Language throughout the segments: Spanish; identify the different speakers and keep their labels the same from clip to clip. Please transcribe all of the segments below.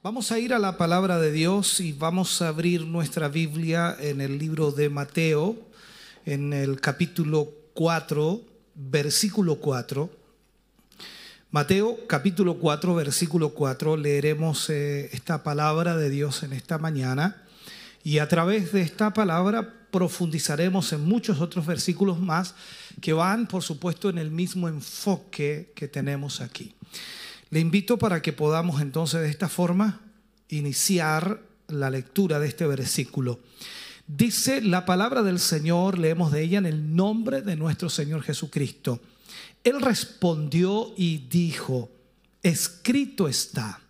Speaker 1: Vamos a ir a la palabra de Dios y vamos a abrir nuestra Biblia en el libro de Mateo, en el capítulo 4, versículo 4. Mateo capítulo 4, versículo 4, leeremos eh, esta palabra de Dios en esta mañana y a través de esta palabra profundizaremos en muchos otros versículos más que van, por supuesto, en el mismo enfoque que tenemos aquí. Le invito para que podamos entonces de esta forma iniciar la lectura de este versículo. Dice la palabra del Señor, leemos de ella en el nombre de nuestro Señor Jesucristo. Él respondió y dijo, escrito está,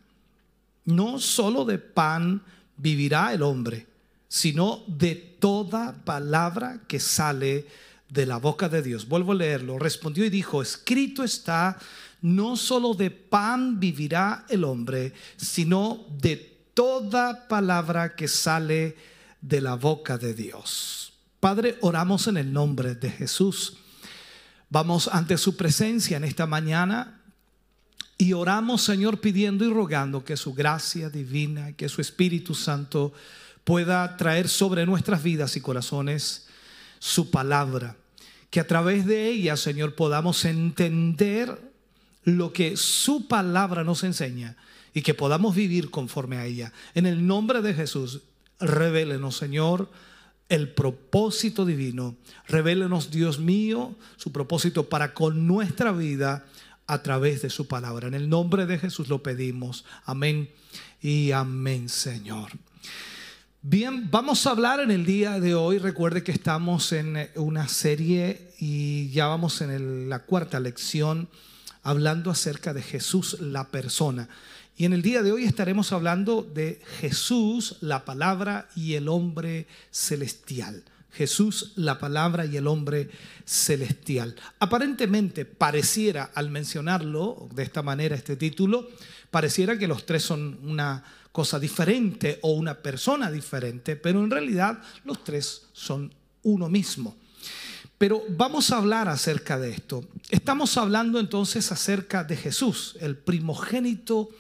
Speaker 1: no solo de pan vivirá el hombre, sino de toda palabra que sale de la boca de Dios. Vuelvo a leerlo. Respondió y dijo, escrito está, no solo de pan vivirá el hombre, sino de toda palabra que sale de la boca de Dios. Padre, oramos en el nombre de Jesús. Vamos ante su presencia en esta mañana y oramos, Señor, pidiendo y rogando que su gracia divina, que su Espíritu Santo pueda traer sobre nuestras vidas y corazones su palabra. Que a través de ella, Señor, podamos entender lo que su palabra nos enseña y que podamos vivir conforme a ella. En el nombre de Jesús, revélenos, Señor, el propósito divino. Revélenos, Dios mío, su propósito para con nuestra vida a través de su palabra. En el nombre de Jesús lo pedimos. Amén y amén, Señor. Bien, vamos a hablar en el día de hoy. Recuerde que estamos en una serie y ya vamos en la cuarta lección hablando acerca de Jesús la persona. Y en el día de hoy estaremos hablando de Jesús, la palabra y el hombre celestial. Jesús, la palabra y el hombre celestial. Aparentemente pareciera, al mencionarlo de esta manera, este título, pareciera que los tres son una cosa diferente o una persona diferente, pero en realidad los tres son uno mismo. Pero vamos a hablar acerca de esto. Estamos hablando entonces acerca de Jesús, el primogénito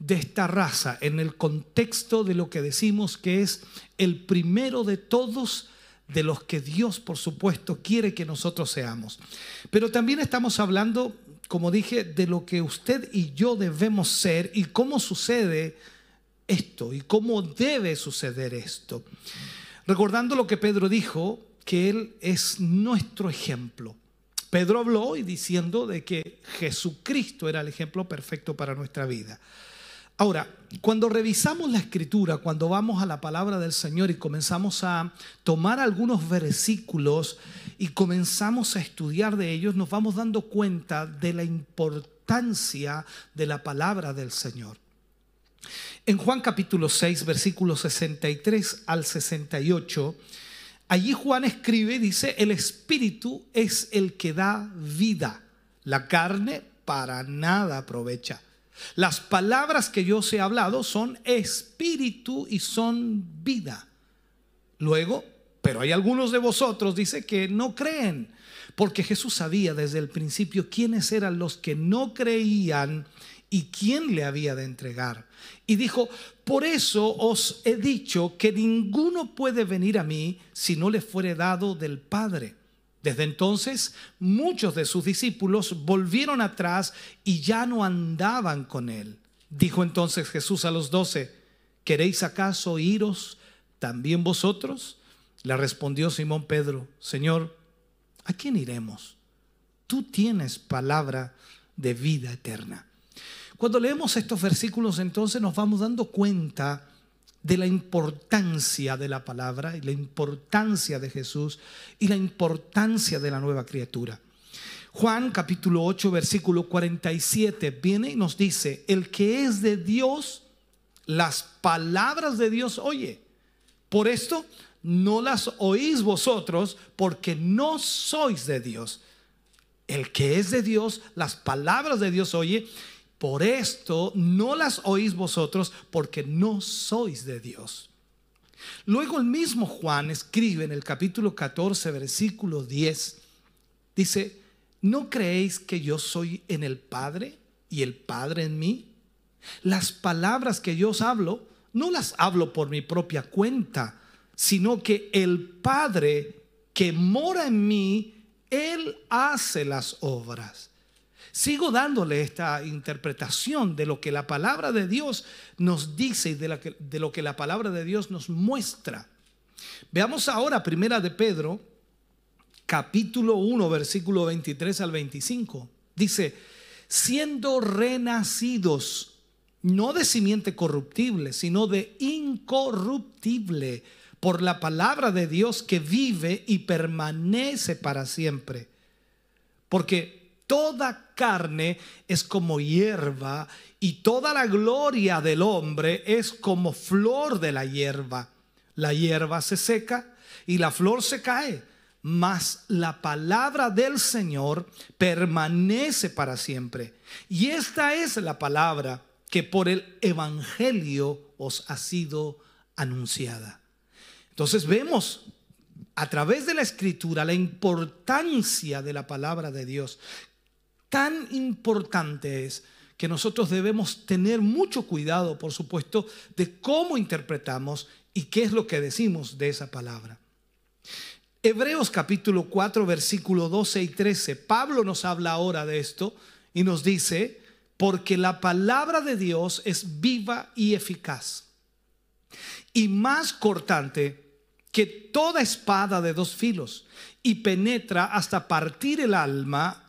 Speaker 1: de esta raza, en el contexto de lo que decimos que es el primero de todos de los que Dios, por supuesto, quiere que nosotros seamos. Pero también estamos hablando, como dije, de lo que usted y yo debemos ser y cómo sucede esto y cómo debe suceder esto. Recordando lo que Pedro dijo que Él es nuestro ejemplo. Pedro habló y diciendo de que Jesucristo era el ejemplo perfecto para nuestra vida. Ahora, cuando revisamos la escritura, cuando vamos a la palabra del Señor y comenzamos a tomar algunos versículos y comenzamos a estudiar de ellos, nos vamos dando cuenta de la importancia de la palabra del Señor. En Juan capítulo 6, versículos 63 al 68, Allí Juan escribe dice, el espíritu es el que da vida, la carne para nada aprovecha. Las palabras que yo os he hablado son espíritu y son vida. Luego, pero hay algunos de vosotros, dice, que no creen, porque Jesús sabía desde el principio quiénes eran los que no creían y quién le había de entregar. Y dijo, por eso os he dicho que ninguno puede venir a mí si no le fuere dado del Padre. Desde entonces muchos de sus discípulos volvieron atrás y ya no andaban con él. Dijo entonces Jesús a los doce, ¿queréis acaso iros también vosotros? Le respondió Simón Pedro, Señor, ¿a quién iremos? Tú tienes palabra de vida eterna. Cuando leemos estos versículos entonces nos vamos dando cuenta de la importancia de la palabra y la importancia de Jesús y la importancia de la nueva criatura. Juan capítulo 8 versículo 47 viene y nos dice, el que es de Dios, las palabras de Dios oye. Por esto no las oís vosotros porque no sois de Dios. El que es de Dios, las palabras de Dios oye. Por esto no las oís vosotros porque no sois de Dios. Luego el mismo Juan escribe en el capítulo 14, versículo 10, dice, ¿no creéis que yo soy en el Padre y el Padre en mí? Las palabras que yo os hablo, no las hablo por mi propia cuenta, sino que el Padre que mora en mí, Él hace las obras. Sigo dándole esta interpretación de lo que la palabra de Dios nos dice y de, lo que la palabra de Dios nos muestra. Veamos ahora primera de Pedro, capítulo 1, versículo 23 al 25. Dice, siendo renacidos, no de simiente corruptible, sino de incorruptible, por la palabra de Dios que vive y permanece para siempre. Porque toda carne es como hierba y toda la gloria del hombre es como flor de la hierba. La hierba se seca y la flor se cae, mas la palabra del Señor permanece para siempre. Y esta es la palabra que por el Evangelio os ha sido anunciada. Entonces vemos a través de la escritura la importancia de la palabra de Dios, tan importante es que nosotros debemos tener mucho cuidado, por supuesto, de cómo interpretamos y qué es lo que decimos de esa palabra. Hebreos capítulo 4, versículo 12 y 13. Pablo nos habla ahora de esto y nos dice, porque la palabra de Dios es viva y eficaz y más cortante que toda espada de dos filos y penetra hasta partir el alma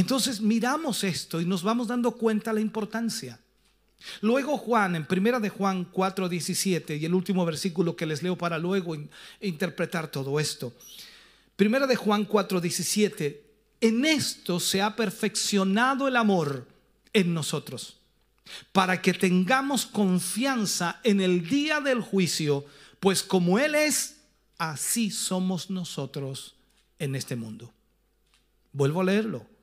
Speaker 1: Entonces miramos esto y nos vamos dando cuenta la importancia. Luego Juan, en primera de Juan 4:17 y el último versículo que les leo para luego interpretar todo esto. Primera de Juan 4:17, en esto se ha perfeccionado el amor en nosotros, para que tengamos confianza en el día del juicio, pues como Él es, así somos nosotros en este mundo. Vuelvo a leerlo.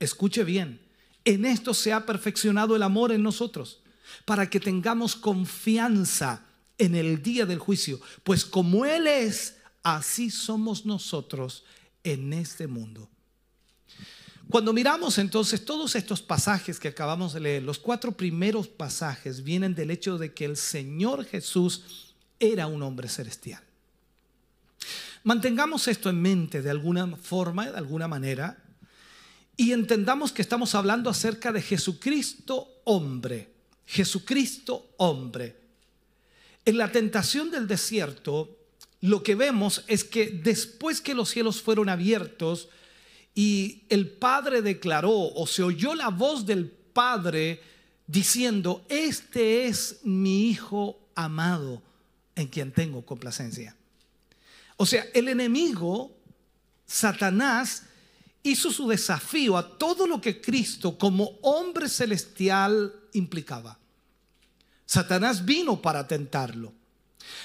Speaker 1: Escuche bien, en esto se ha perfeccionado el amor en nosotros, para que tengamos confianza en el día del juicio, pues como Él es, así somos nosotros en este mundo. Cuando miramos entonces todos estos pasajes que acabamos de leer, los cuatro primeros pasajes vienen del hecho de que el Señor Jesús era un hombre celestial. Mantengamos esto en mente de alguna forma, de alguna manera, y entendamos que estamos hablando acerca de Jesucristo hombre. Jesucristo hombre. En la tentación del desierto, lo que vemos es que después que los cielos fueron abiertos y el Padre declaró o se oyó la voz del Padre diciendo, este es mi Hijo amado en quien tengo complacencia. O sea, el enemigo, Satanás, hizo su desafío a todo lo que Cristo como hombre celestial implicaba. Satanás vino para tentarlo.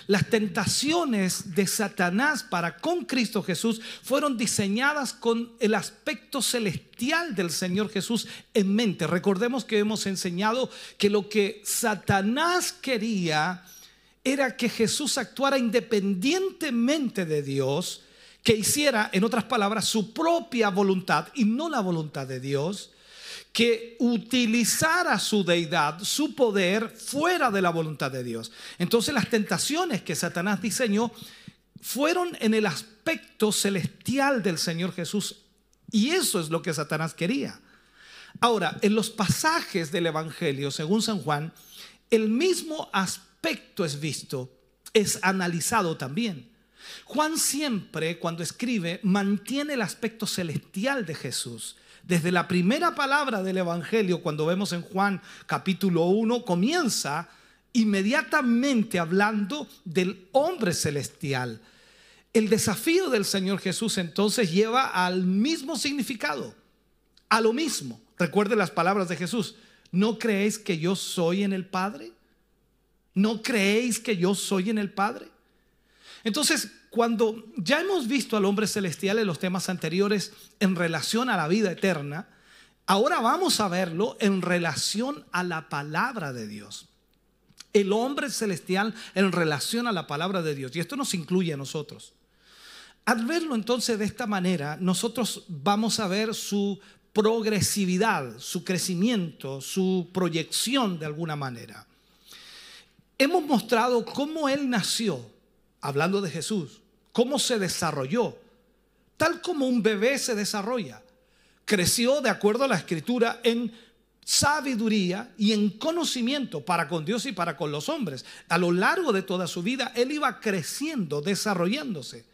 Speaker 1: Las tentaciones de Satanás para con Cristo Jesús fueron diseñadas con el aspecto celestial del Señor Jesús en mente. Recordemos que hemos enseñado que lo que Satanás quería era que Jesús actuara independientemente de Dios que hiciera, en otras palabras, su propia voluntad y no la voluntad de Dios, que utilizara su deidad, su poder, fuera de la voluntad de Dios. Entonces las tentaciones que Satanás diseñó fueron en el aspecto celestial del Señor Jesús. Y eso es lo que Satanás quería. Ahora, en los pasajes del Evangelio, según San Juan, el mismo aspecto es visto, es analizado también. Juan siempre, cuando escribe, mantiene el aspecto celestial de Jesús. Desde la primera palabra del Evangelio, cuando vemos en Juan capítulo 1, comienza inmediatamente hablando del hombre celestial. El desafío del Señor Jesús entonces lleva al mismo significado, a lo mismo. Recuerde las palabras de Jesús. ¿No creéis que yo soy en el Padre? ¿No creéis que yo soy en el Padre? Entonces, cuando ya hemos visto al hombre celestial en los temas anteriores en relación a la vida eterna, ahora vamos a verlo en relación a la palabra de Dios. El hombre celestial en relación a la palabra de Dios. Y esto nos incluye a nosotros. Al verlo entonces de esta manera, nosotros vamos a ver su progresividad, su crecimiento, su proyección de alguna manera. Hemos mostrado cómo Él nació, hablando de Jesús, cómo se desarrolló, tal como un bebé se desarrolla. Creció de acuerdo a la escritura en sabiduría y en conocimiento para con Dios y para con los hombres. A lo largo de toda su vida, Él iba creciendo, desarrollándose.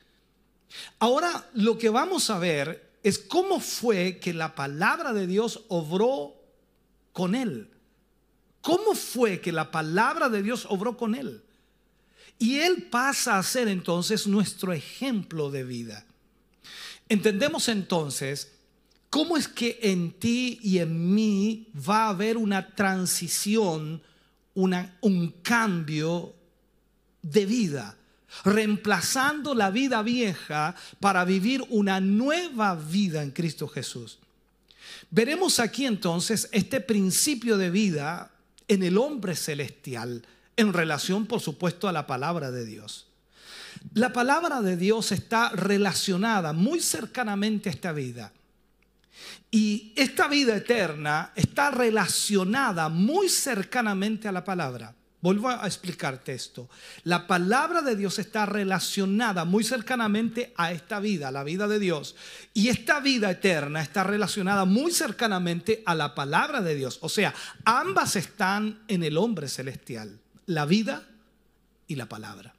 Speaker 1: Ahora lo que vamos a ver es cómo fue que la palabra de Dios obró con Él. ¿Cómo fue que la palabra de Dios obró con Él? Y Él pasa a ser entonces nuestro ejemplo de vida. Entendemos entonces cómo es que en ti y en mí va a haber una transición, un cambio de vida, reemplazando la vida vieja para vivir una nueva vida en Cristo Jesús. Veremos aquí entonces este principio de vida en el hombre celestial en relación, por supuesto, a la palabra de Dios. La palabra de Dios está relacionada muy cercanamente a esta vida. Y esta vida eterna está relacionada muy cercanamente a la palabra. Vuelvo a explicarte esto. La palabra de Dios está relacionada muy cercanamente a esta vida, a la vida de Dios. Y esta vida eterna está relacionada muy cercanamente a la palabra de Dios. O sea, ambas están en el hombre celestial la vida y la palabra.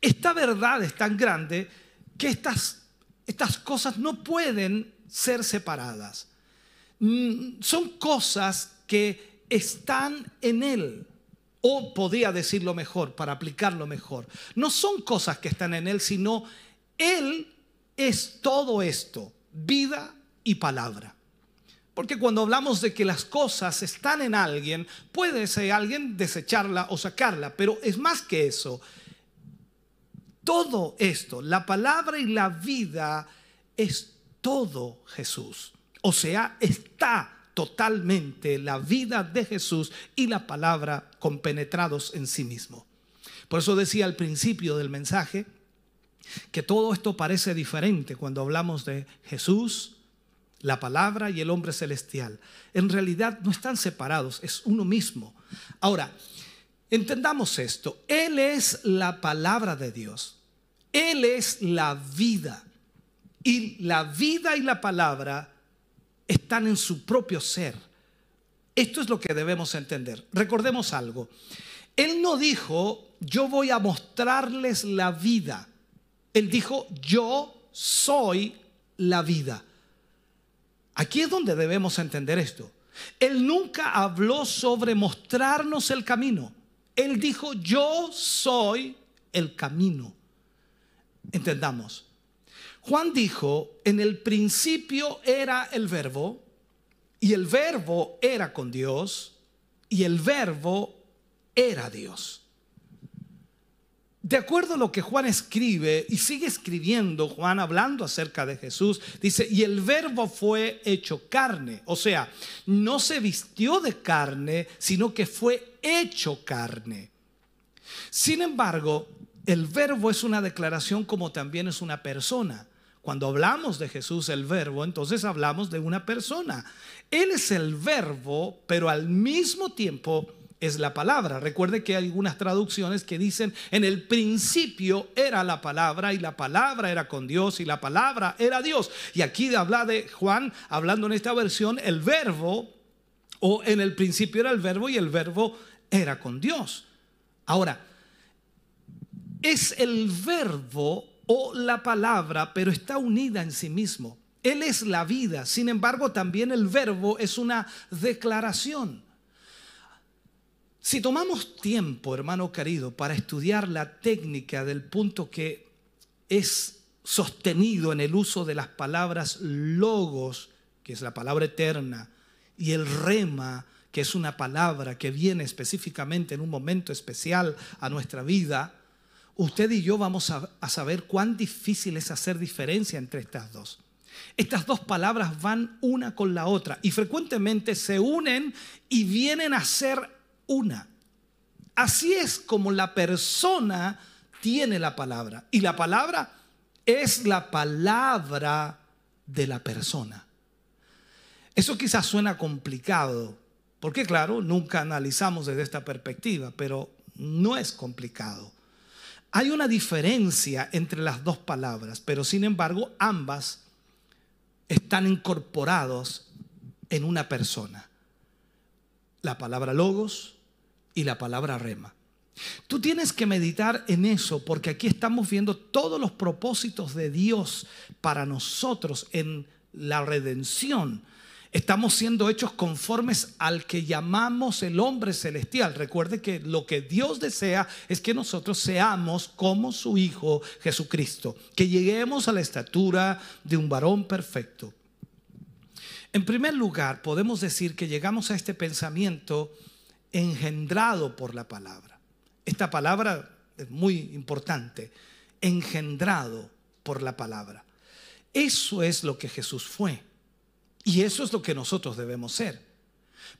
Speaker 1: Esta verdad es tan grande que estas, estas cosas no pueden ser separadas. Mm, son cosas que están en Él. O podría decirlo mejor, para aplicarlo mejor. No son cosas que están en Él, sino Él es todo esto, vida y palabra. Porque cuando hablamos de que las cosas están en alguien, puede ese alguien desecharla o sacarla, pero es más que eso. Todo esto, la palabra y la vida, es todo Jesús. O sea, está totalmente la vida de Jesús y la palabra compenetrados en sí mismo. Por eso decía al principio del mensaje que todo esto parece diferente cuando hablamos de Jesús, la palabra y el hombre celestial. En realidad no están separados, es uno mismo. Ahora, entendamos esto. Él es la palabra de Dios. Él es la vida. Y la vida y la palabra están en su propio ser. Esto es lo que debemos entender. Recordemos algo. Él no dijo, yo voy a mostrarles la vida. Él dijo, yo soy la vida. Aquí es donde debemos entender esto. Él nunca habló sobre mostrarnos el camino. Él dijo, yo soy el camino. Entendamos. Juan dijo, en el principio era el verbo, y el verbo era con Dios, y el verbo era Dios. De acuerdo a lo que Juan escribe y sigue escribiendo Juan hablando acerca de Jesús, dice, y el verbo fue hecho carne, o sea, no se vistió de carne, sino que fue hecho carne. Sin embargo, el verbo es una declaración como también es una persona. Cuando hablamos de Jesús, el verbo, entonces hablamos de una persona. Él es el verbo, pero al mismo tiempo es la palabra. Recuerde que hay algunas traducciones que dicen, en el principio era la palabra y la palabra era con Dios y la palabra era Dios. Y aquí habla de Juan, hablando en esta versión, el verbo, o en el principio era el verbo y el verbo era con Dios. Ahora, es el verbo o la palabra, pero está unida en sí mismo. Él es la vida, sin embargo también el verbo es una declaración. Si tomamos tiempo, hermano querido, para estudiar la técnica del punto que es sostenido en el uso de las palabras logos, que es la palabra eterna, y el rema, que es una palabra que viene específicamente en un momento especial a nuestra vida, usted y yo vamos a, saber cuán difícil es hacer diferencia entre estas dos. Estas dos palabras van una con la otra y frecuentemente se unen y vienen a ser una. Así es como la persona tiene la palabra. Y la palabra es la palabra de la persona. Eso quizás suena complicado, porque claro, nunca analizamos desde esta perspectiva, pero no es complicado. Hay una diferencia entre las dos palabras, pero sin embargo ambas están incorporados en una persona. La palabra logos y la palabra rema. Tú tienes que meditar en eso porque aquí estamos viendo todos los propósitos de Dios para nosotros en la redención. Estamos siendo hechos conformes al que llamamos el hombre celestial. Recuerde que lo que Dios desea es que nosotros seamos como su Hijo Jesucristo, que lleguemos a la estatura de un varón perfecto. En primer lugar, podemos decir que llegamos a este pensamiento engendrado por la palabra. Esta palabra es muy importante, engendrado por la palabra. Eso es lo que Jesús fue. Y eso es lo que nosotros debemos ser.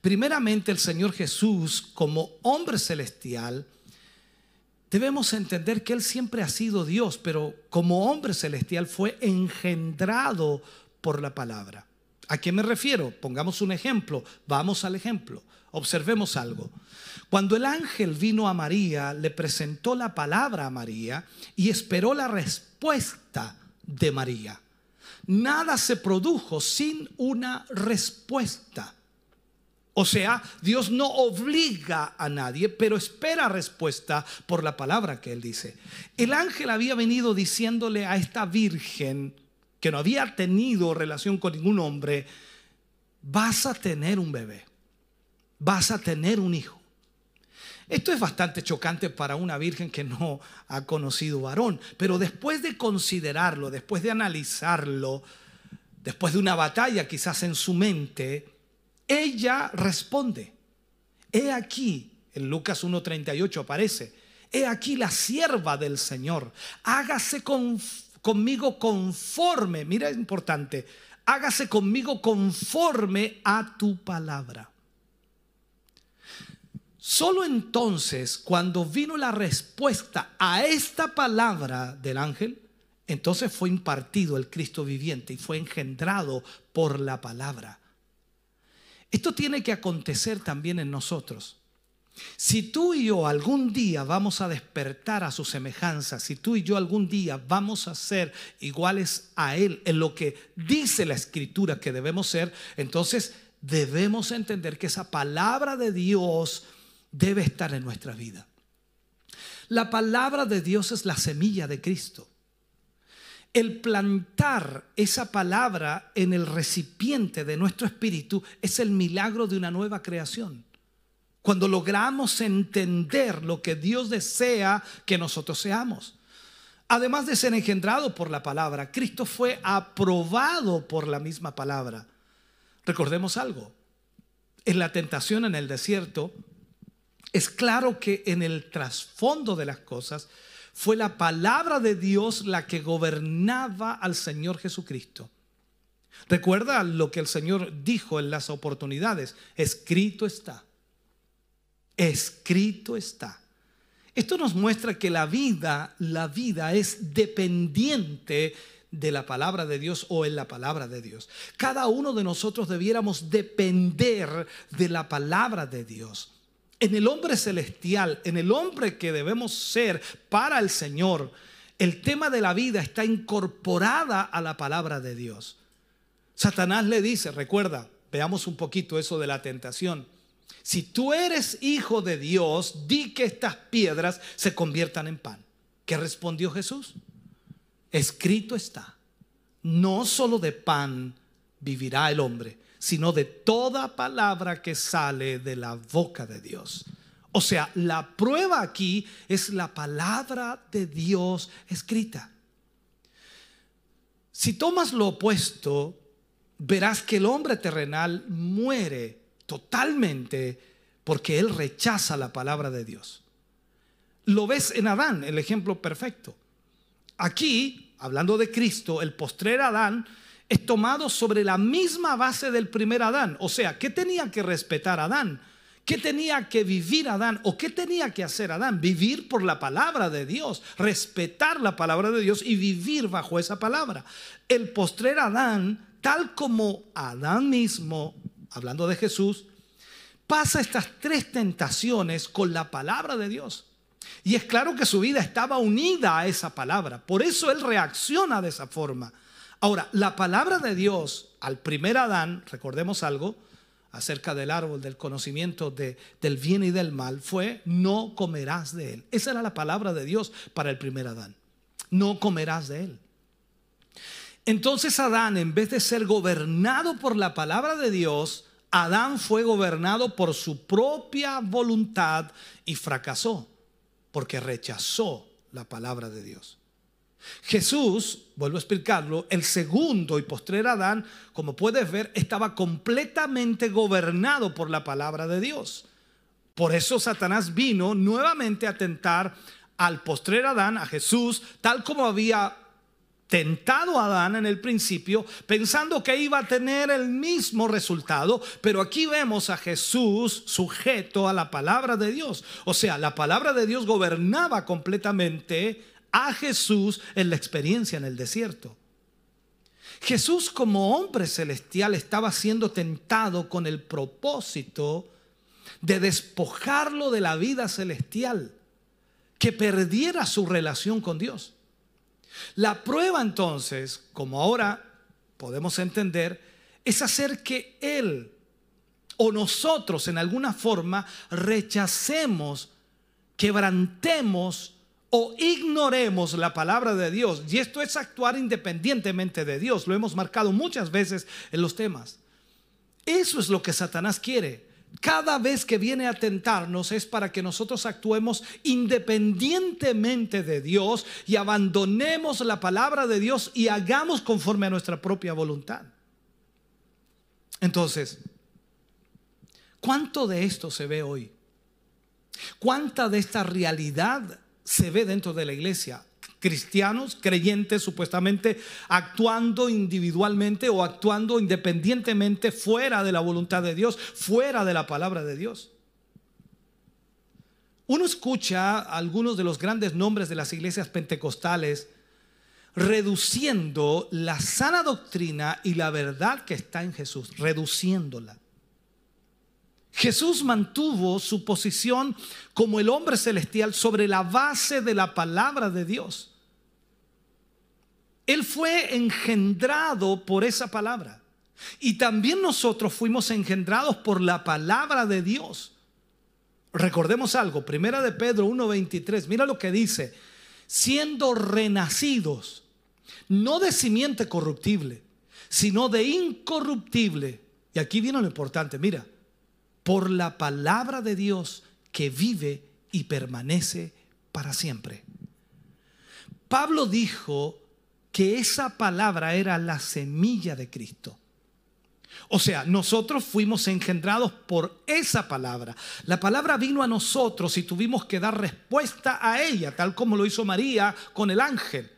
Speaker 1: Primeramente, el Señor Jesús, como hombre celestial, debemos entender que Él siempre ha sido Dios, pero como hombre celestial fue engendrado por la palabra. ¿A qué me refiero? Pongamos un ejemplo. Vamos al ejemplo. Observemos algo. Cuando el ángel vino a María, le presentó la palabra a María y esperó la respuesta de María. Nada se produjo sin una respuesta. O sea, Dios no obliga a nadie, pero espera respuesta por la palabra que Él dice. El ángel había venido diciéndole a esta virgen que no había tenido relación con ningún hombre, vas a tener un bebé, vas a tener un hijo. Esto es bastante chocante para una virgen que no ha conocido varón, pero después de considerarlo, después de analizarlo, después de una batalla quizás en su mente, ella responde. He aquí, en Lucas 1.38 aparece, he aquí la sierva del Señor, hágase conmigo conforme, mira es importante, hágase conmigo conforme a tu palabra. Solo entonces, cuando vino la respuesta a esta palabra del ángel, entonces fue impartido el Cristo viviente y fue engendrado por la palabra. Esto tiene que acontecer también en nosotros. Si tú y yo algún día vamos a despertar a su semejanza, si tú y yo algún día vamos a ser iguales a Él en lo que dice la Escritura que debemos ser, entonces debemos entender que esa palabra de Dios debe estar en nuestra vida. La palabra de Dios es la semilla de Cristo. El plantar esa palabra en el recipiente de nuestro espíritu es el milagro de una nueva creación. Cuando logramos entender lo que Dios desea que nosotros seamos. Además de ser engendrado por la palabra, Cristo fue aprobado por la misma palabra. Recordemos algo. En la tentación en el desierto, es claro que en el trasfondo de las cosas fue la palabra de Dios la que gobernaba al Señor Jesucristo. Recuerda lo que el Señor dijo en las oportunidades. Escrito está. Escrito está. Esto nos muestra que la vida, la vida es dependiente de la palabra de Dios o en la palabra de Dios. Cada uno de nosotros debiéramos depender de la palabra de Dios en el hombre celestial, en el hombre que debemos ser para el Señor, el tema de la vida está incorporada a la palabra de Dios. Satanás le dice, recuerda, veamos un poquito eso de la tentación. Si tú eres hijo de Dios, di que estas piedras se conviertan en pan. ¿Qué respondió Jesús? Escrito está, no solo de pan vivirá el hombre, sino de toda palabra que sale de la boca de Dios. O sea, la prueba aquí es la palabra de Dios escrita. Si tomas lo opuesto, verás que el hombre terrenal muere totalmente porque él rechaza la palabra de Dios. Lo ves en Adán, el ejemplo perfecto. Aquí, hablando de Cristo, el postrer Adán es tomado sobre la misma base del primer Adán. O sea, ¿qué tenía que respetar Adán? ¿Qué tenía que vivir Adán? ¿O qué tenía que hacer Adán? Vivir por la palabra de Dios, respetar la palabra de Dios y vivir bajo esa palabra. El postrer Adán, tal como Adán mismo, hablando de Jesús, pasa estas tres tentaciones con la palabra de Dios. Y es claro que su vida estaba unida a esa palabra. Por eso él reacciona de esa forma. Ahora, la palabra de Dios al primer Adán, recordemos algo, acerca del árbol del conocimiento de, del bien y del mal fue, no comerás de él. Esa era la palabra de Dios para el primer Adán. No comerás de él. Entonces Adán, en vez de ser gobernado por la palabra de Dios, Adán fue gobernado por su propia voluntad y fracasó, porque rechazó la palabra de Dios. Jesús, vuelvo a explicarlo, el segundo y postrer Adán, como puedes ver, estaba completamente gobernado por la palabra de Dios. Por eso Satanás vino nuevamente a tentar al postrer Adán, a Jesús, tal como había tentado a Adán en el principio, pensando que iba a tener el mismo resultado, pero aquí vemos a Jesús sujeto a la palabra de Dios. O sea, la palabra de Dios gobernaba completamente a Jesús en la experiencia en el desierto. Jesús como hombre celestial estaba siendo tentado con el propósito de despojarlo de la vida celestial, que perdiera su relación con Dios. La prueba entonces, como ahora podemos entender, es hacer que Él o nosotros en alguna forma rechacemos, quebrantemos o ignoremos la palabra de Dios. Y esto es actuar independientemente de Dios. Lo hemos marcado muchas veces en los temas. Eso es lo que Satanás quiere. Cada vez que viene a tentarnos es para que nosotros actuemos independientemente de Dios y abandonemos la palabra de Dios y hagamos conforme a nuestra propia voluntad. Entonces, ¿cuánto de esto se ve hoy? ¿Cuánta de esta realidad se ve dentro de la iglesia. Cristianos, creyentes supuestamente actuando individualmente o actuando independientemente fuera de la voluntad de Dios, fuera de la palabra de Dios. Uno escucha algunos de los grandes nombres de las iglesias pentecostales reduciendo la sana doctrina y la verdad que está en Jesús, reduciéndola. Jesús mantuvo su posición como el hombre celestial sobre la base de la palabra de Dios. Él fue engendrado por esa palabra. Y también nosotros fuimos engendrados por la palabra de Dios. Recordemos algo, primera de Pedro 1:23, mira lo que dice, siendo renacidos, no de simiente corruptible, sino de incorruptible. Y aquí viene lo importante, mira, por la palabra de Dios que vive y permanece para siempre. Pablo dijo que esa palabra era la semilla de Cristo. O sea, nosotros fuimos engendrados por esa palabra. La palabra vino a nosotros y tuvimos que dar respuesta a ella, tal como lo hizo María con el ángel.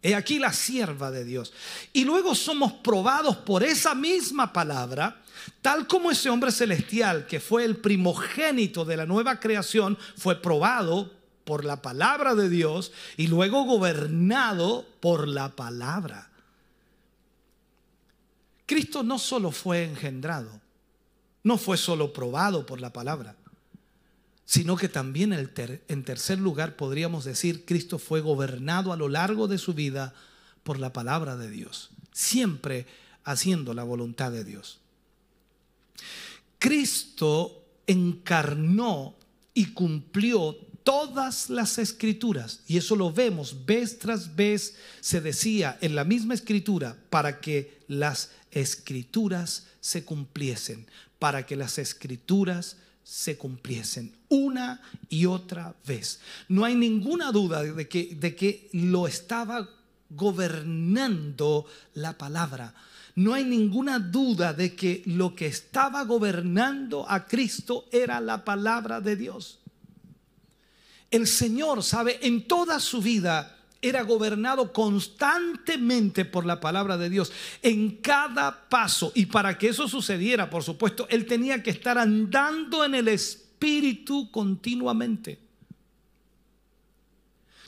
Speaker 1: He aquí la sierva de Dios. Y luego somos probados por esa misma palabra Tal como ese hombre celestial, que fue el primogénito de la nueva creación, fue probado por la palabra de Dios y luego gobernado por la palabra. Cristo no solo fue engendrado, no fue solo probado por la palabra, sino que también en tercer lugar podríamos decir, Cristo fue gobernado a lo largo de su vida por la palabra de Dios, siempre haciendo la voluntad de Dios. Cristo encarnó y cumplió todas las escrituras, y eso lo vemos vez tras vez, se decía en la misma escritura, para que las escrituras se cumpliesen, para que las escrituras se cumpliesen una y otra vez. No hay ninguna duda de que, de que lo estaba gobernando la palabra. No hay ninguna duda de que lo que estaba gobernando a Cristo era la palabra de Dios. El Señor, sabe, en toda su vida era gobernado constantemente por la palabra de Dios en cada paso. Y para que eso sucediera, por supuesto, Él tenía que estar andando en el Espíritu continuamente.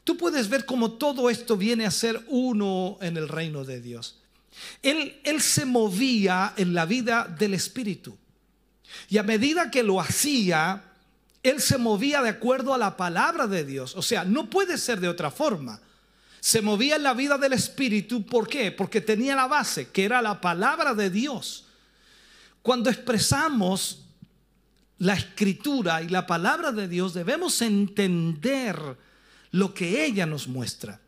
Speaker 1: Tú puedes ver cómo todo esto viene a ser uno en el reino de Dios. Él, él se movía en la vida del Espíritu. Y a medida que lo hacía, Él se movía de acuerdo a la palabra de Dios. O sea, no puede ser de otra forma. Se movía en la vida del Espíritu. ¿Por qué? Porque tenía la base, que era la palabra de Dios. Cuando expresamos la escritura y la palabra de Dios, debemos entender lo que ella nos muestra.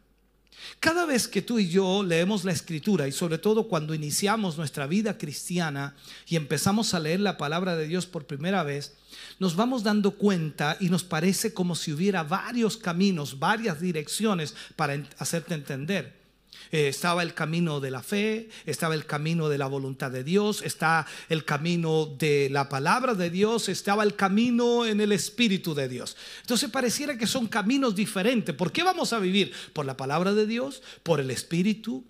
Speaker 1: Cada vez que tú y yo leemos la escritura y sobre todo cuando iniciamos nuestra vida cristiana y empezamos a leer la palabra de Dios por primera vez, nos vamos dando cuenta y nos parece como si hubiera varios caminos, varias direcciones para hacerte entender. Eh, estaba el camino de la fe, estaba el camino de la voluntad de Dios, está el camino de la palabra de Dios, estaba el camino en el Espíritu de Dios. Entonces pareciera que son caminos diferentes. ¿Por qué vamos a vivir? ¿Por la palabra de Dios? ¿Por el Espíritu?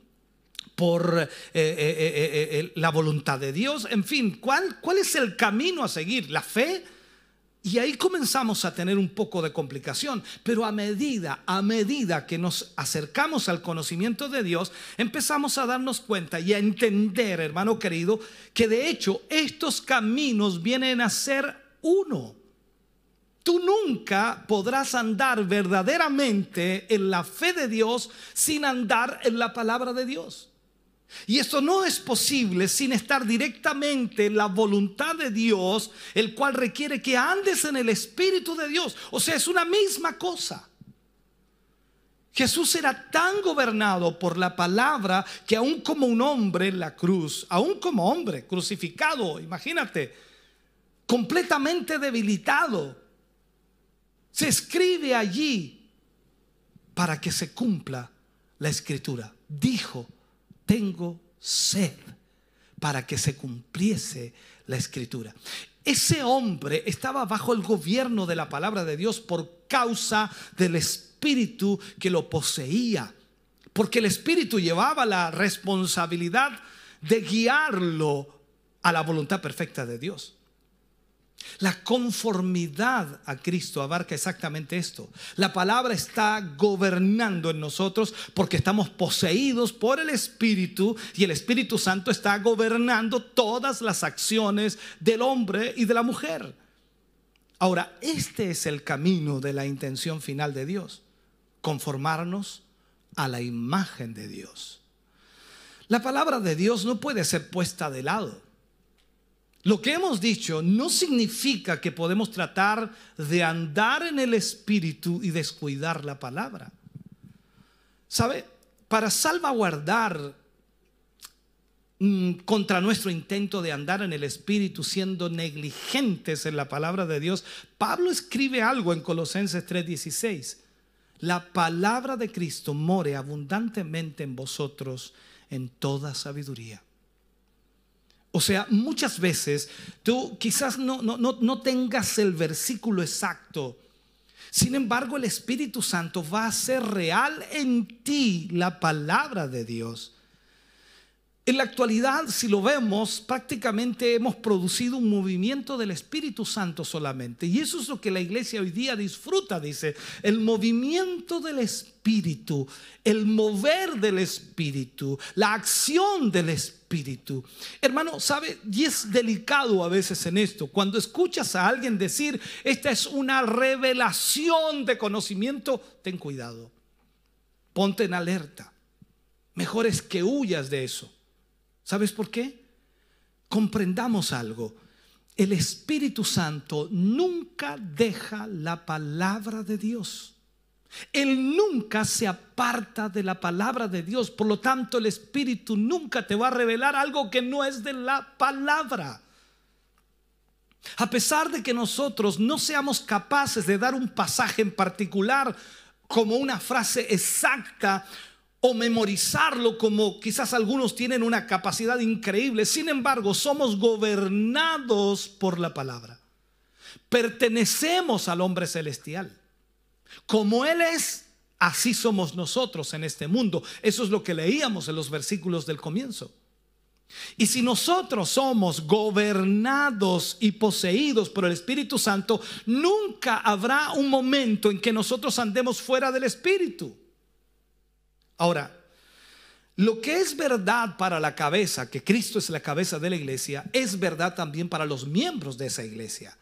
Speaker 1: por eh, eh, la voluntad de Dios. En fin, ¿cuál, ¿cuál es el camino a seguir? ¿La fe? Y ahí comenzamos a tener un poco de complicación, pero a medida, a medida que nos acercamos al conocimiento de Dios, empezamos a darnos cuenta y a entender, hermano querido, que de hecho estos caminos vienen a ser uno. Tú nunca podrás andar verdaderamente en la fe de Dios sin andar en la palabra de Dios. Y esto no es posible sin estar directamente en la voluntad de Dios, el cual requiere que andes en el Espíritu de Dios. O sea, es una misma cosa. Jesús era tan gobernado por la palabra que aún como un hombre en la cruz, aún como hombre crucificado, imagínate, completamente debilitado, se escribe allí para que se cumpla la escritura. Dijo tengo sed para que se cumpliese la escritura. Ese hombre estaba bajo el gobierno de la palabra de Dios por causa del espíritu que lo poseía. Porque el espíritu llevaba la responsabilidad de guiarlo a la voluntad perfecta de Dios. La conformidad a Cristo abarca exactamente esto. La palabra está gobernando en nosotros porque estamos poseídos por el Espíritu y el Espíritu Santo está gobernando todas las acciones del hombre y de la mujer. Ahora, este es el camino de la intención final de Dios, conformarnos a la imagen de Dios. La palabra de Dios no puede ser puesta de lado. Lo que hemos dicho no significa que podemos tratar de andar en el Espíritu y descuidar la palabra. ¿Sabe? Para salvaguardar mm, contra nuestro intento de andar en el Espíritu siendo negligentes en la palabra de Dios, Pablo escribe algo en Colosenses 3:16. La palabra de Cristo more abundantemente en vosotros en toda sabiduría o sea, muchas veces tú quizás no, no, no, tengas el versículo exacto. Sin embargo, el Espíritu Santo va a hacer real en ti la palabra de Dios. En la actualidad, si lo vemos, prácticamente hemos producido un movimiento del Espíritu Santo solamente. Y eso es lo que la iglesia hoy día disfruta, dice, el movimiento del Espíritu, el mover del Espíritu, la acción del Espíritu. Hermano, ¿sabe? Y es delicado a veces en esto. Cuando escuchas a alguien decir, esta es una revelación de conocimiento, ten cuidado. Ponte en alerta. Mejor es que huyas de eso. ¿Sabes por qué? Comprendamos algo. el Espíritu Santo nunca deja la palabra de Dios. Él nunca se aparta de la palabra de Dios. Por lo tanto, el Espíritu nunca te va a revelar algo que no es de la palabra. A pesar de que nosotros no seamos capaces de dar un pasaje en particular como una frase exacta o memorizarlo como quizás algunos tienen una capacidad increíble, sin embargo somos gobernados por la palabra. Pertenecemos al hombre celestial. Como Él es, así somos nosotros en este mundo. Eso es lo que leíamos en los versículos del comienzo. Y si nosotros somos gobernados y poseídos por el Espíritu Santo, nunca habrá un momento en que nosotros andemos fuera del Espíritu. Ahora, lo que es verdad para la cabeza, que Cristo es la cabeza de la iglesia, es verdad también para los miembros de esa iglesia.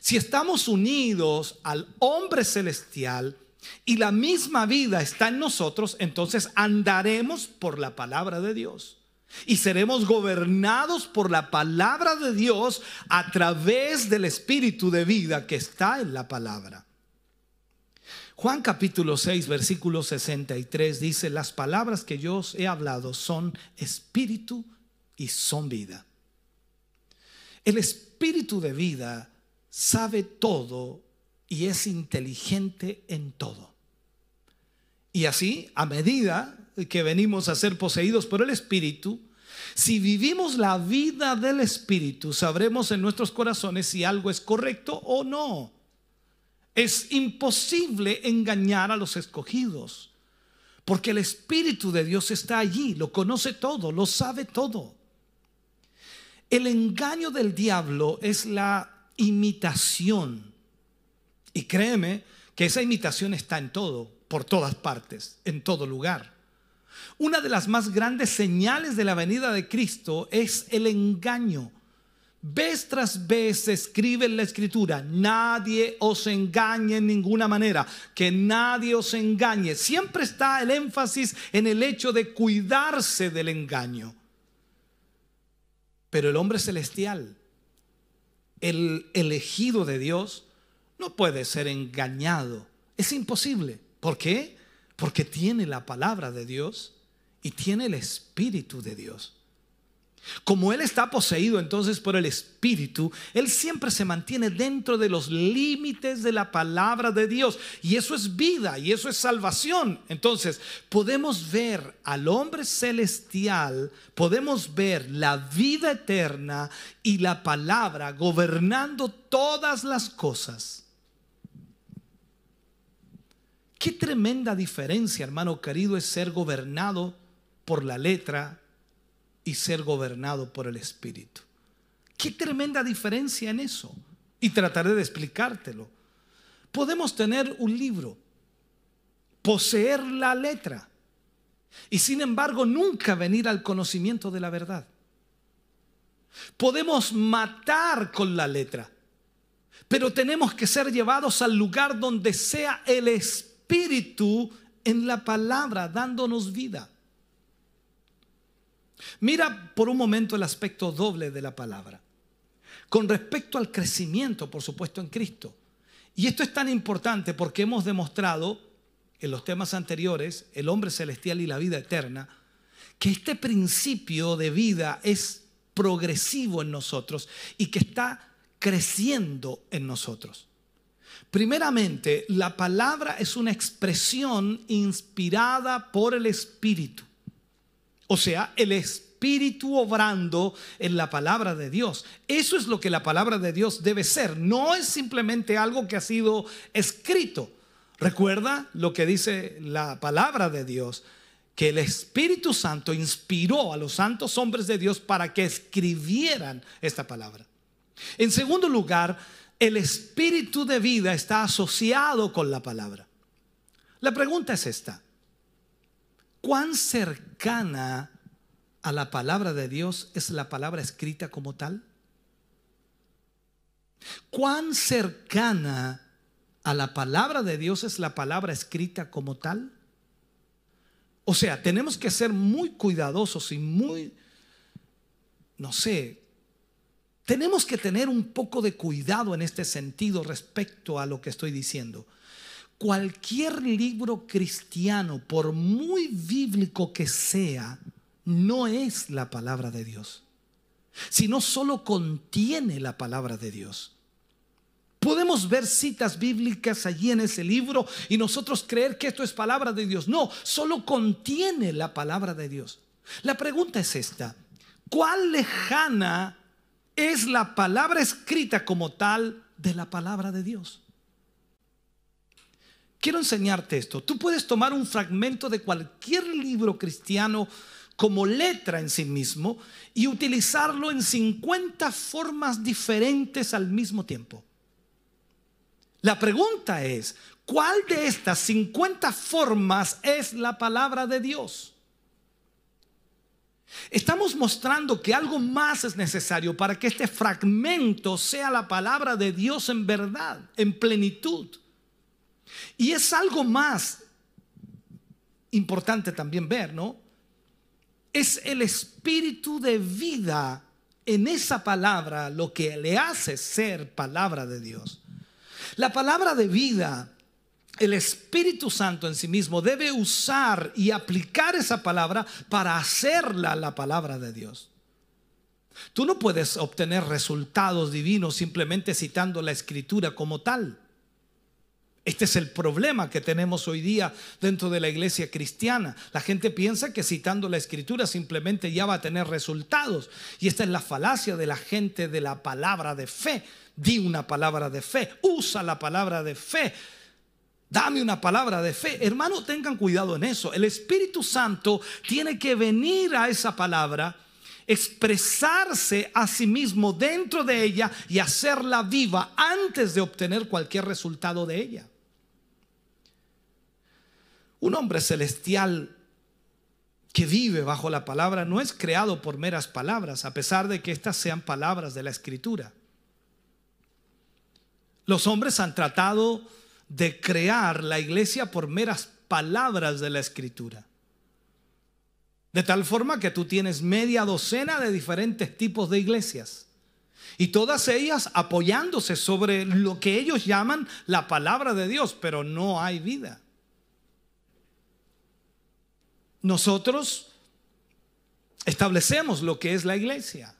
Speaker 1: Si estamos unidos al hombre celestial y la misma vida está en nosotros, entonces andaremos por la palabra de Dios. Y seremos gobernados por la palabra de Dios a través del espíritu de vida que está en la palabra. Juan capítulo 6, versículo 63 dice, las palabras que yo os he hablado son espíritu y son vida. El espíritu de vida sabe todo y es inteligente en todo. Y así, a medida que venimos a ser poseídos por el Espíritu, si vivimos la vida del Espíritu, sabremos en nuestros corazones si algo es correcto o no. Es imposible engañar a los escogidos, porque el Espíritu de Dios está allí, lo conoce todo, lo sabe todo. El engaño del diablo es la imitación. Y créeme que esa imitación está en todo, por todas partes, en todo lugar. Una de las más grandes señales de la venida de Cristo es el engaño. Vez tras vez se escribe en la escritura, nadie os engañe en ninguna manera, que nadie os engañe. Siempre está el énfasis en el hecho de cuidarse del engaño. Pero el hombre celestial el elegido de Dios no puede ser engañado. Es imposible. ¿Por qué? Porque tiene la palabra de Dios y tiene el Espíritu de Dios. Como Él está poseído entonces por el Espíritu, Él siempre se mantiene dentro de los límites de la palabra de Dios. Y eso es vida y eso es salvación. Entonces, podemos ver al hombre celestial, podemos ver la vida eterna y la palabra gobernando todas las cosas. Qué tremenda diferencia, hermano querido, es ser gobernado por la letra y ser gobernado por el Espíritu. Qué tremenda diferencia en eso. Y trataré de explicártelo. Podemos tener un libro, poseer la letra y sin embargo nunca venir al conocimiento de la verdad. Podemos matar con la letra, pero tenemos que ser llevados al lugar donde sea el Espíritu en la palabra dándonos vida. Mira por un momento el aspecto doble de la palabra. Con respecto al crecimiento, por supuesto, en Cristo. Y esto es tan importante porque hemos demostrado en los temas anteriores, el hombre celestial y la vida eterna, que este principio de vida es progresivo en nosotros y que está creciendo en nosotros. Primeramente, la palabra es una expresión inspirada por el Espíritu. O sea, el Espíritu obrando en la palabra de Dios. Eso es lo que la palabra de Dios debe ser. No es simplemente algo que ha sido escrito. Recuerda lo que dice la palabra de Dios, que el Espíritu Santo inspiró a los santos hombres de Dios para que escribieran esta palabra. En segundo lugar, el espíritu de vida está asociado con la palabra. La pregunta es esta cuán cercana a la palabra de Dios es la palabra escrita como tal? ¿Cuán cercana a la palabra de Dios es la palabra escrita como tal? O sea, tenemos que ser muy cuidadosos y muy, no sé, tenemos que tener un poco de cuidado en este sentido respecto a lo que estoy diciendo. Cualquier libro cristiano, por muy bíblico que sea, no es la palabra de Dios, sino solo contiene la palabra de Dios. Podemos ver citas bíblicas allí en ese libro y nosotros creer que esto es palabra de Dios. No, solo contiene la palabra de Dios. La pregunta es esta. ¿Cuál lejana es la palabra escrita como tal de la palabra de Dios? Quiero enseñarte esto. Tú puedes tomar un fragmento de cualquier libro cristiano como letra en sí mismo y utilizarlo en 50 formas diferentes al mismo tiempo. La pregunta es, ¿cuál de estas 50 formas es la palabra de Dios? Estamos mostrando que algo más es necesario para que este fragmento sea la palabra de Dios en verdad, en plenitud. Y es algo más importante también ver, ¿no? Es el espíritu de vida en esa palabra lo que le hace ser palabra de Dios. La palabra de vida, el Espíritu Santo en sí mismo debe usar y aplicar esa palabra para hacerla la palabra de Dios. Tú no puedes obtener resultados divinos simplemente citando la escritura como tal. Este es el problema que tenemos hoy día dentro de la iglesia cristiana. La gente piensa que citando la escritura simplemente ya va a tener resultados. Y esta es la falacia de la gente de la palabra de fe. Di una palabra de fe, usa la palabra de fe. Dame una palabra de fe. Hermano, tengan cuidado en eso. El Espíritu Santo tiene que venir a esa palabra expresarse a sí mismo dentro de ella y hacerla viva antes de obtener cualquier resultado de ella. Un hombre celestial que vive bajo la palabra no es creado por meras palabras, a pesar de que éstas sean palabras de la escritura. Los hombres han tratado de crear la iglesia por meras palabras de la escritura. De tal forma que tú tienes media docena de diferentes tipos de iglesias. Y todas ellas apoyándose sobre lo que ellos llaman la palabra de Dios, pero no hay vida. Nosotros establecemos lo que es la iglesia.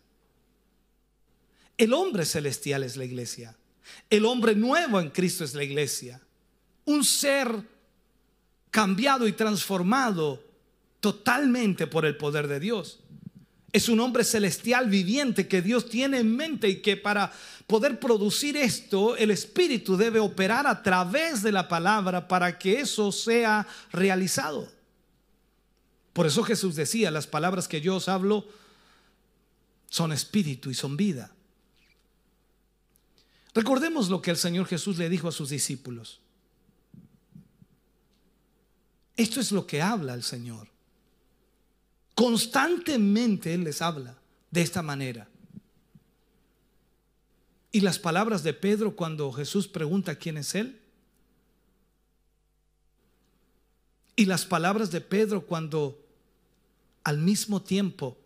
Speaker 1: El hombre celestial es la iglesia. El hombre nuevo en Cristo es la iglesia. Un ser cambiado y transformado totalmente por el poder de Dios. Es un hombre celestial viviente que Dios tiene en mente y que para poder producir esto, el Espíritu debe operar a través de la palabra para que eso sea realizado. Por eso Jesús decía, las palabras que yo os hablo son espíritu y son vida. Recordemos lo que el Señor Jesús le dijo a sus discípulos. Esto es lo que habla el Señor. Constantemente Él les habla de esta manera. Y las palabras de Pedro cuando Jesús pregunta quién es Él. Y las palabras de Pedro cuando al mismo tiempo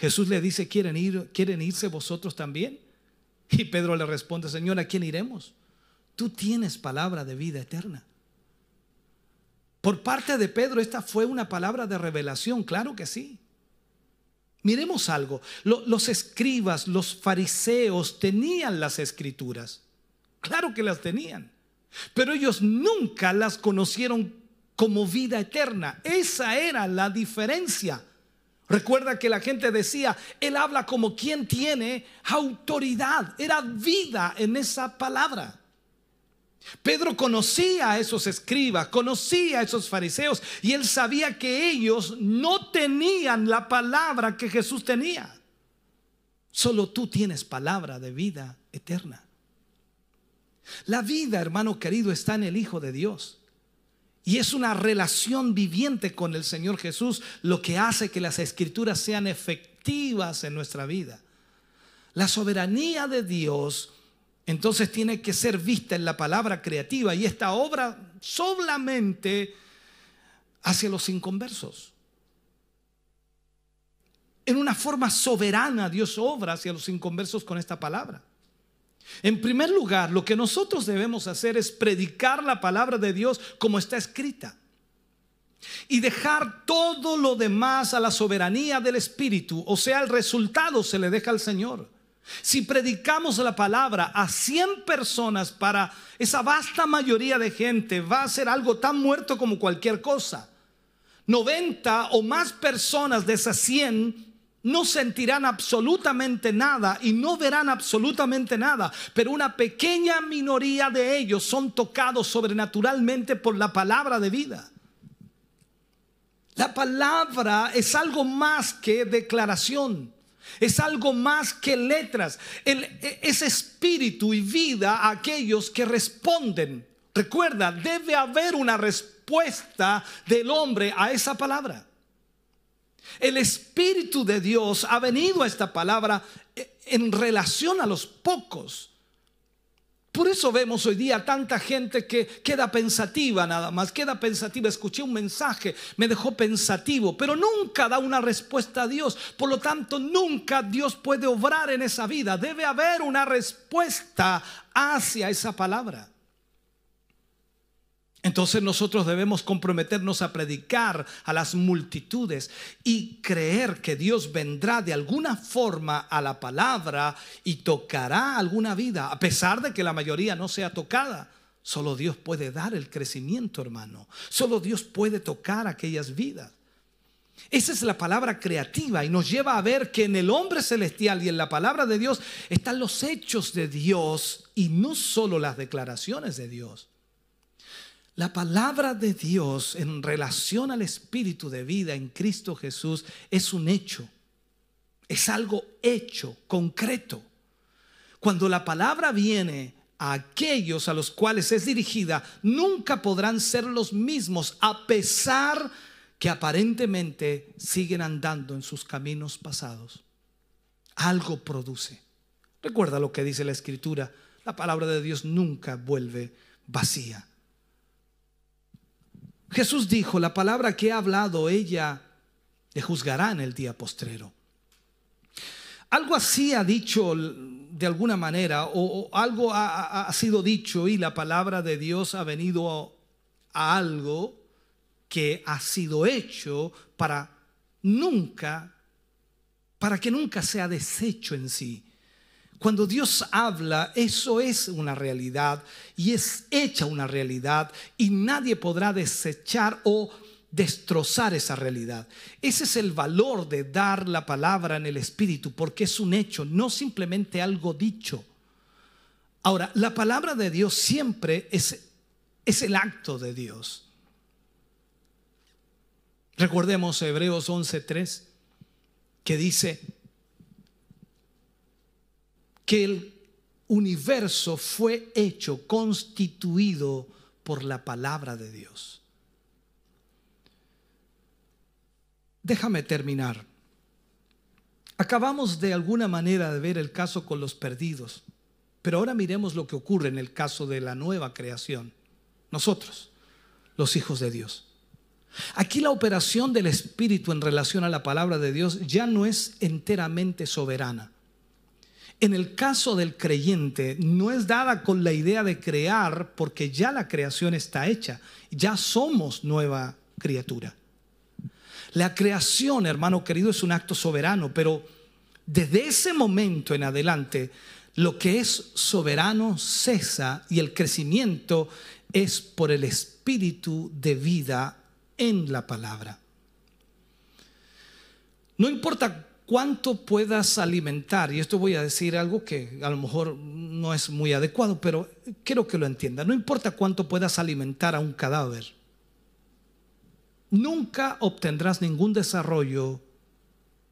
Speaker 1: Jesús le dice, ¿quieren, ir, ¿quieren irse vosotros también? Y Pedro le responde, Señor, ¿a quién iremos? Tú tienes palabra de vida eterna. Por parte de Pedro, esta fue una palabra de revelación, claro que sí. Miremos algo, los escribas, los fariseos tenían las escrituras, claro que las tenían, pero ellos nunca las conocieron como vida eterna. Esa era la diferencia. Recuerda que la gente decía, Él habla como quien tiene autoridad. Era vida en esa palabra. Pedro conocía a esos escribas, conocía a esos fariseos y él sabía que ellos no tenían la palabra que Jesús tenía. Solo tú tienes palabra de vida eterna. La vida, hermano querido, está en el Hijo de Dios. Y es una relación viviente con el Señor Jesús lo que hace que las escrituras sean efectivas en nuestra vida. La soberanía de Dios entonces tiene que ser vista en la palabra creativa y esta obra solamente hacia los inconversos. en una forma soberana Dios obra hacia los inconversos con esta palabra. En primer lugar, lo que nosotros debemos hacer es predicar la palabra de Dios como está escrita y dejar todo lo demás a la soberanía del Espíritu, o sea, el resultado se le deja al Señor. Si predicamos la palabra a 100 personas para esa vasta mayoría de gente, va a ser algo tan muerto como cualquier cosa. 90 o más personas de esas 100 no sentirán absolutamente nada y no verán absolutamente nada, pero una pequeña minoría de ellos son tocados sobrenaturalmente por la palabra de vida. La palabra es algo más que declaración. Es algo más que letras. es espíritu y vida a aquellos que responden. Recuerda, debe haber una respuesta del hombre a esa palabra. El Espíritu de Dios ha venido a esta palabra en relación a los pocos por eso vemos hoy día tanta gente que queda pensativa nada más, queda pensativa. Escuché un mensaje, me dejó pensativo, pero nunca da una respuesta a Dios. Por lo tanto, nunca Dios puede obrar en esa vida. Debe haber una respuesta hacia esa palabra. Entonces nosotros debemos comprometernos a predicar a las multitudes y creer que Dios vendrá de alguna forma a la palabra y tocará alguna vida, a pesar de que la mayoría no sea tocada. Solo Dios puede dar el crecimiento, hermano. Solo Dios puede tocar aquellas vidas. Esa es la palabra creativa y nos lleva a ver que en el hombre celestial y en la palabra de Dios están los hechos de Dios y no solo las declaraciones de Dios. La palabra de Dios en relación al espíritu de vida en Cristo Jesús es un hecho. Es algo hecho, concreto. Cuando la palabra viene a aquellos a los cuales es dirigida, nunca podrán ser los mismos a pesar que aparentemente siguen andando en sus caminos pasados. Algo produce. Recuerda lo que dice la escritura. La palabra de Dios nunca vuelve vacía. Jesús dijo, la palabra que ha hablado ella le juzgará en el día postrero. Algo así ha dicho de alguna manera, o, algo ha, sido dicho y la palabra de Dios ha venido a algo que ha sido hecho para nunca, para que nunca sea deshecho en sí. Cuando Dios habla, eso es una realidad y es hecha una realidad y nadie podrá desechar o destrozar esa realidad. Ese es el valor de dar la palabra en el Espíritu, porque es un hecho, no simplemente algo dicho. Ahora, la palabra de Dios siempre es, es el acto de Dios. Recordemos Hebreos 11.3, que dice, que el universo fue hecho, constituido por la palabra de Dios. Déjame terminar. Acabamos de alguna manera de ver el caso con los perdidos, pero ahora miremos lo que ocurre en el caso de la nueva creación. Nosotros, los hijos de Dios. Aquí la operación del Espíritu en relación a la palabra de Dios ya no es enteramente soberana. En el caso del creyente, no es dada con la idea de crear porque ya la creación está hecha, ya somos nueva criatura. La creación, hermano querido, es un acto soberano, pero desde ese momento en adelante, lo que es soberano cesa y el crecimiento es por el espíritu de vida en la palabra. No importa cuánto puedas alimentar, y esto voy a decir algo que a lo mejor no es muy adecuado, pero quiero que lo entienda, no importa cuánto puedas alimentar a un cadáver, nunca obtendrás ningún desarrollo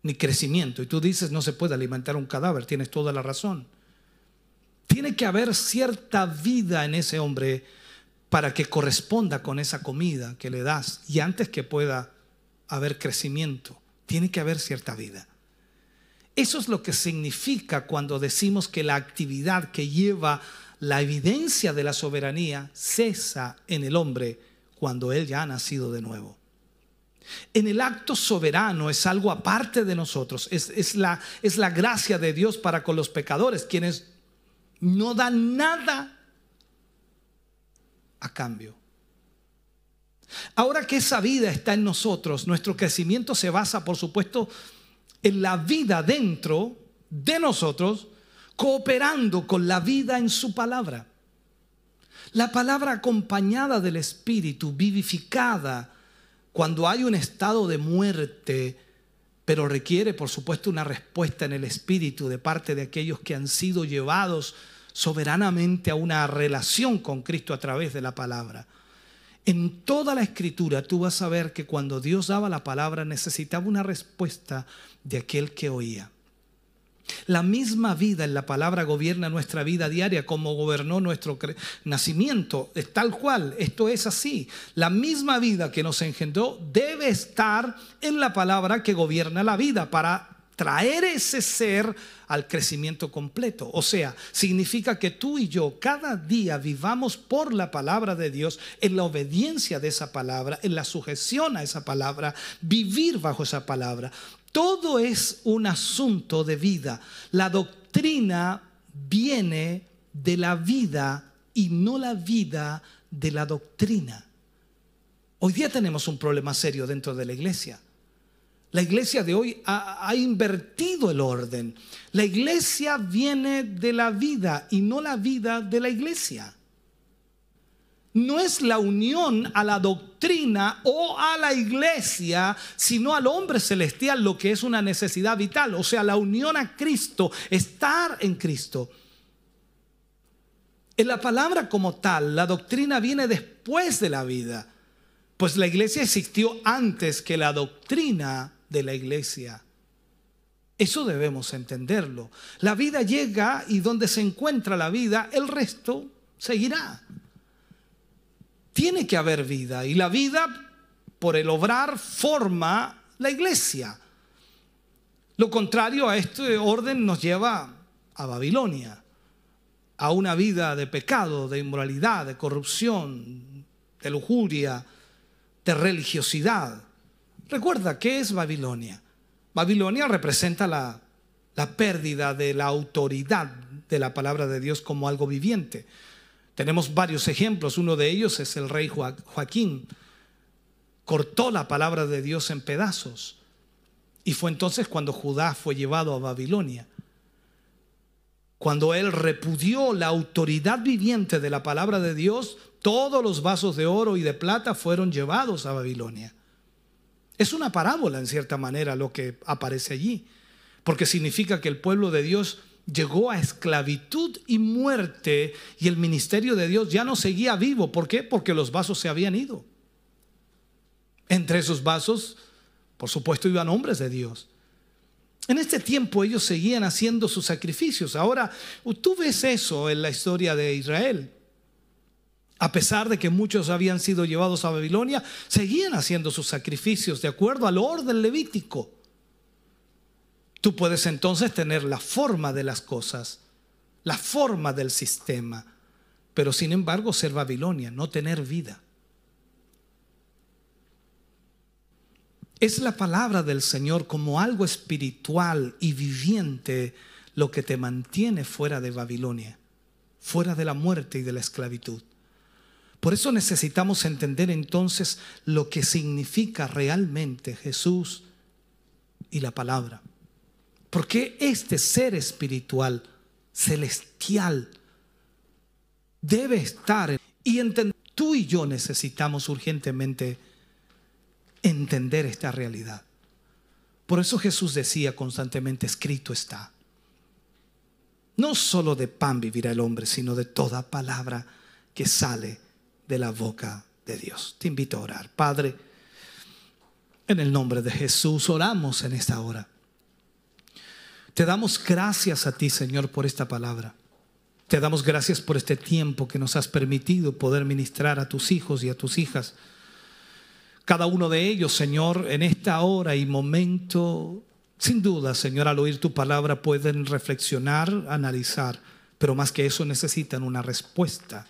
Speaker 1: ni crecimiento. Y tú dices, no se puede alimentar a un cadáver, tienes toda la razón. Tiene que haber cierta vida en ese hombre para que corresponda con esa comida que le das y antes que pueda haber crecimiento, tiene que haber cierta vida. Eso es lo que significa cuando decimos que la actividad que lleva la evidencia de la soberanía cesa en el hombre cuando él ya ha nacido de nuevo. en el acto soberano es algo aparte de nosotros, es, la, es la gracia de Dios para con los pecadores, quienes no dan nada a cambio. Ahora que esa vida está en nosotros, nuestro crecimiento se basa, por supuesto, en la vida dentro de nosotros, cooperando con la vida en su palabra. La palabra acompañada del Espíritu, vivificada, cuando hay un estado de muerte, pero requiere, por supuesto, una respuesta en el Espíritu de parte de aquellos que han sido llevados soberanamente a una relación con Cristo a través de la palabra. En toda la escritura tú vas a ver que cuando Dios daba la palabra necesitaba una respuesta de aquel que oía. La misma vida en la palabra gobierna nuestra vida diaria como gobernó nuestro nacimiento. Es tal cual, esto es así. La misma vida que nos engendró debe estar en la palabra que gobierna la vida para traer ese ser al crecimiento completo. O sea, significa que tú y yo cada día vivamos por la palabra de Dios, en la obediencia de esa palabra, en la sujeción a esa palabra, vivir bajo esa palabra. Todo es un asunto de vida. La doctrina viene de la vida y no la vida de la doctrina. Hoy día tenemos un problema serio dentro de la iglesia. La iglesia de hoy ha, invertido el orden. La iglesia viene de la vida y no la vida de la iglesia. No es la unión a la doctrina o a la iglesia, sino al hombre celestial lo que es una necesidad vital. O sea, la unión a Cristo, estar en Cristo. En la palabra como tal, la doctrina viene después de la vida. Pues la iglesia existió antes que la doctrina de la iglesia. Eso debemos entenderlo. La vida llega y donde se encuentra la vida, el resto seguirá. Tiene que haber vida y la vida, por el obrar, forma la iglesia. Lo contrario a este orden nos lleva a Babilonia, a una vida de pecado, de inmoralidad, de corrupción, de lujuria, de religiosidad. Recuerda, ¿qué es Babilonia? Babilonia representa la, pérdida de la autoridad de la palabra de Dios como algo viviente. Tenemos varios ejemplos. Uno de ellos es el rey Joaquín. Cortó la palabra de Dios en pedazos. Y fue entonces cuando Judá fue llevado a Babilonia. Cuando él repudió la autoridad viviente de la palabra de Dios, todos los vasos de oro y de plata fueron llevados a Babilonia. Es una parábola en cierta manera lo que aparece allí, porque significa que el pueblo de Dios llegó a esclavitud y muerte y el ministerio de Dios ya no seguía vivo. ¿Por qué? Porque los vasos se habían ido. Entre esos vasos, por supuesto, iban hombres de Dios. En este tiempo ellos seguían haciendo sus sacrificios. Ahora, tú ves eso en la historia de Israel. A pesar de que muchos habían sido llevados a Babilonia, seguían haciendo sus sacrificios de acuerdo al orden levítico. Tú puedes entonces tener la forma de las cosas, la forma del sistema, pero sin embargo ser Babilonia, no tener vida. Es la palabra del Señor como algo espiritual y viviente lo que te mantiene fuera de Babilonia, fuera de la muerte y de la esclavitud. Por eso necesitamos entender entonces lo que significa realmente Jesús y la palabra. Porque este ser espiritual, celestial, debe estar y entender. Tú y yo necesitamos urgentemente entender esta realidad. Por eso Jesús decía constantemente, escrito está. No solo de pan vivirá el hombre, sino de toda palabra que sale de la boca de Dios. Te invito a orar. Padre, en el nombre de Jesús oramos en esta hora. Te damos gracias a ti, Señor, por esta palabra. Te damos gracias por este tiempo que nos has permitido poder ministrar a tus hijos y a tus hijas. Cada uno de ellos, Señor, en esta hora y momento, sin duda, Señor, al oír tu palabra pueden reflexionar, analizar, pero más que eso necesitan una respuesta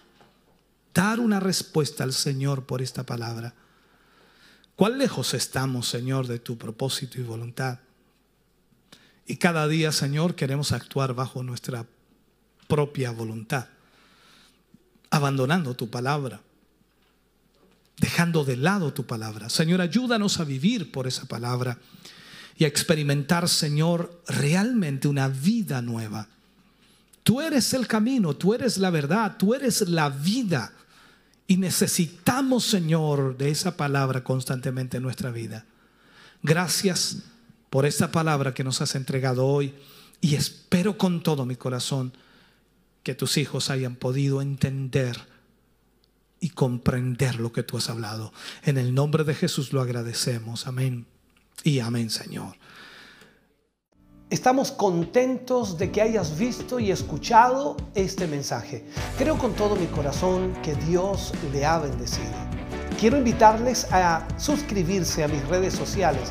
Speaker 1: dar una respuesta al Señor por esta palabra. ¿Cuán lejos estamos, Señor, de tu propósito y voluntad? Y cada día, Señor, queremos actuar bajo nuestra propia voluntad, abandonando tu palabra, dejando de lado tu palabra. Señor, ayúdanos a vivir por esa palabra y a experimentar, Señor, realmente una vida nueva. Tú eres el camino, tú eres la verdad, tú eres la vida. Y necesitamos, Señor, de esa palabra constantemente en nuestra vida. Gracias por esta palabra que nos has entregado hoy y espero con todo mi corazón que tus hijos hayan podido entender y comprender lo que tú has hablado. En el nombre de Jesús lo agradecemos. Amén. Y amén, Señor.
Speaker 2: Estamos contentos de que hayas visto y escuchado este mensaje. Creo con todo mi corazón que Dios le ha bendecido. Quiero invitarles a suscribirse a mis redes sociales,